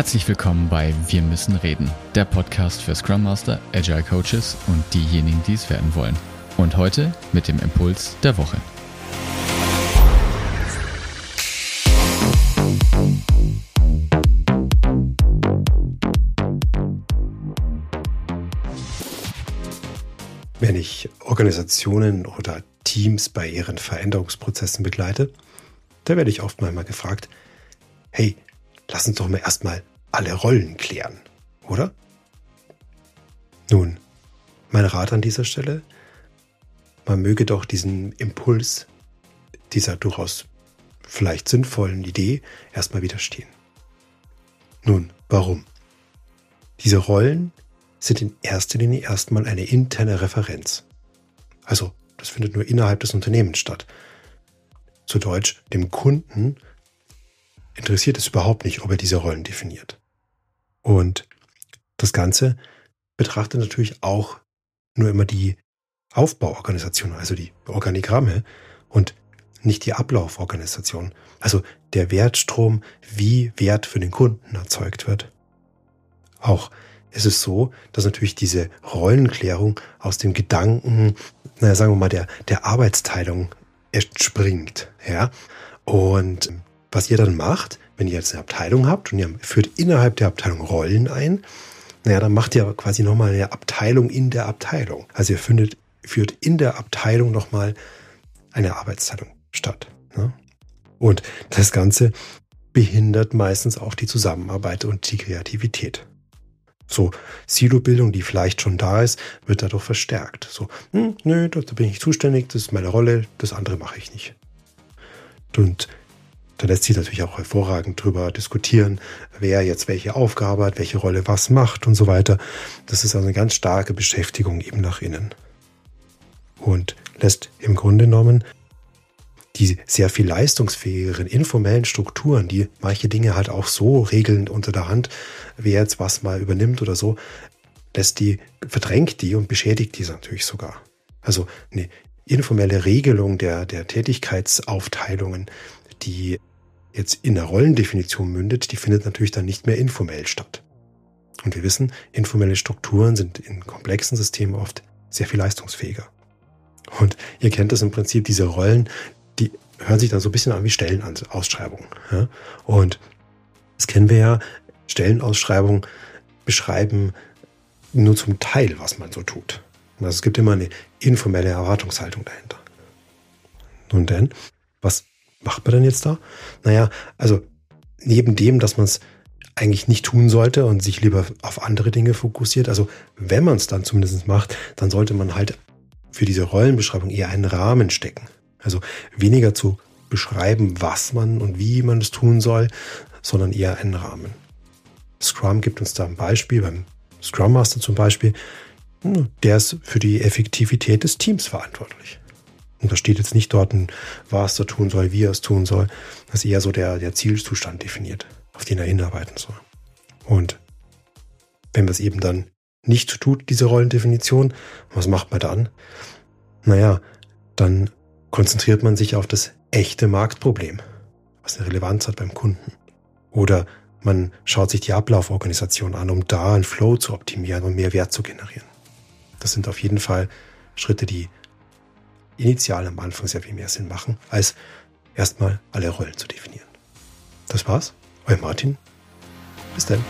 Herzlich willkommen bei Wir müssen reden, der Podcast für Scrum Master, Agile Coaches und diejenigen, die es werden wollen. Und heute mit dem Impuls der Woche. Wenn ich Organisationen oder Teams bei ihren Veränderungsprozessen begleite, da werde ich oft mal gefragt, hey, lass uns doch mal erstmal alle Rollen klären, oder? Nun, mein Rat an dieser Stelle, man möge doch diesen Impuls dieser durchaus vielleicht sinnvollen Idee erstmal widerstehen. Nun, warum? Diese Rollen sind in erster Linie erstmal eine interne Referenz. Also, das findet nur innerhalb des Unternehmens statt. Zu Deutsch, dem Kunden interessiert es überhaupt nicht, ob er diese Rollen definiert. Und das Ganze betrachtet natürlich auch nur immer die Aufbauorganisation, also die Organigramme und nicht die Ablauforganisation, also der Wertstrom, wie Wert für den Kunden erzeugt wird. Auch ist es so, dass natürlich diese Rollenklärung aus dem Gedanken, naja, sagen wir mal, der, der Arbeitsteilung entspringt, ja. Und was ihr dann macht, wenn ihr jetzt eine Abteilung habt und ihr führt innerhalb der Abteilung Rollen ein, naja, dann macht ihr quasi nochmal eine Abteilung in der Abteilung. Also ihr findet, führt in der Abteilung nochmal eine Arbeitsteilung statt. Ne? Und das Ganze behindert meistens auch die Zusammenarbeit und die Kreativität. So, Silo-Bildung, die vielleicht schon da ist, wird dadurch verstärkt. So, hm, nö, da bin ich zuständig, das ist meine Rolle, das andere mache ich nicht. Und da lässt sich natürlich auch hervorragend drüber diskutieren, wer jetzt welche Aufgabe hat, welche Rolle was macht und so weiter. Das ist also eine ganz starke Beschäftigung eben nach innen. Und lässt im Grunde genommen die sehr viel leistungsfähigeren informellen Strukturen, die manche Dinge halt auch so regeln unter der Hand, wer jetzt was mal übernimmt oder so, lässt die, verdrängt die und beschädigt diese natürlich sogar. Also eine informelle Regelung der, der Tätigkeitsaufteilungen, die jetzt in der Rollendefinition mündet, die findet natürlich dann nicht mehr informell statt. Und wir wissen, informelle Strukturen sind in komplexen Systemen oft sehr viel leistungsfähiger. Und ihr kennt das im Prinzip, diese Rollen, die hören sich dann so ein bisschen an wie Stellenausschreibungen. Und das kennen wir ja, Stellenausschreibungen beschreiben nur zum Teil, was man so tut. Also es gibt immer eine informelle Erwartungshaltung dahinter. Nun denn, was macht man denn jetzt da? Naja, also neben dem, dass man es eigentlich nicht tun sollte und sich lieber auf andere Dinge fokussiert, also wenn man es dann zumindest macht, dann sollte man halt für diese Rollenbeschreibung eher einen Rahmen stecken. Also weniger zu beschreiben, was man und wie man es tun soll, sondern eher einen Rahmen. Scrum gibt uns da ein Beispiel, beim Scrum Master zum Beispiel, hm, der ist für die Effektivität des Teams verantwortlich. Und da steht jetzt nicht dort, was er tun soll, wie er es tun soll. Das ist eher so der, der Zielzustand definiert, auf den er hinarbeiten soll. Und wenn man es eben dann nicht tut, diese Rollendefinition, was macht man dann? Naja, dann konzentriert man sich auf das echte Marktproblem, was eine Relevanz hat beim Kunden. Oder man schaut sich die Ablauforganisation an, um da einen Flow zu optimieren und mehr Wert zu generieren. Das sind auf jeden Fall Schritte, die initial am Anfang sehr viel mehr Sinn machen, als erstmal alle Rollen zu definieren. Das war's. Euer Martin. Bis dann.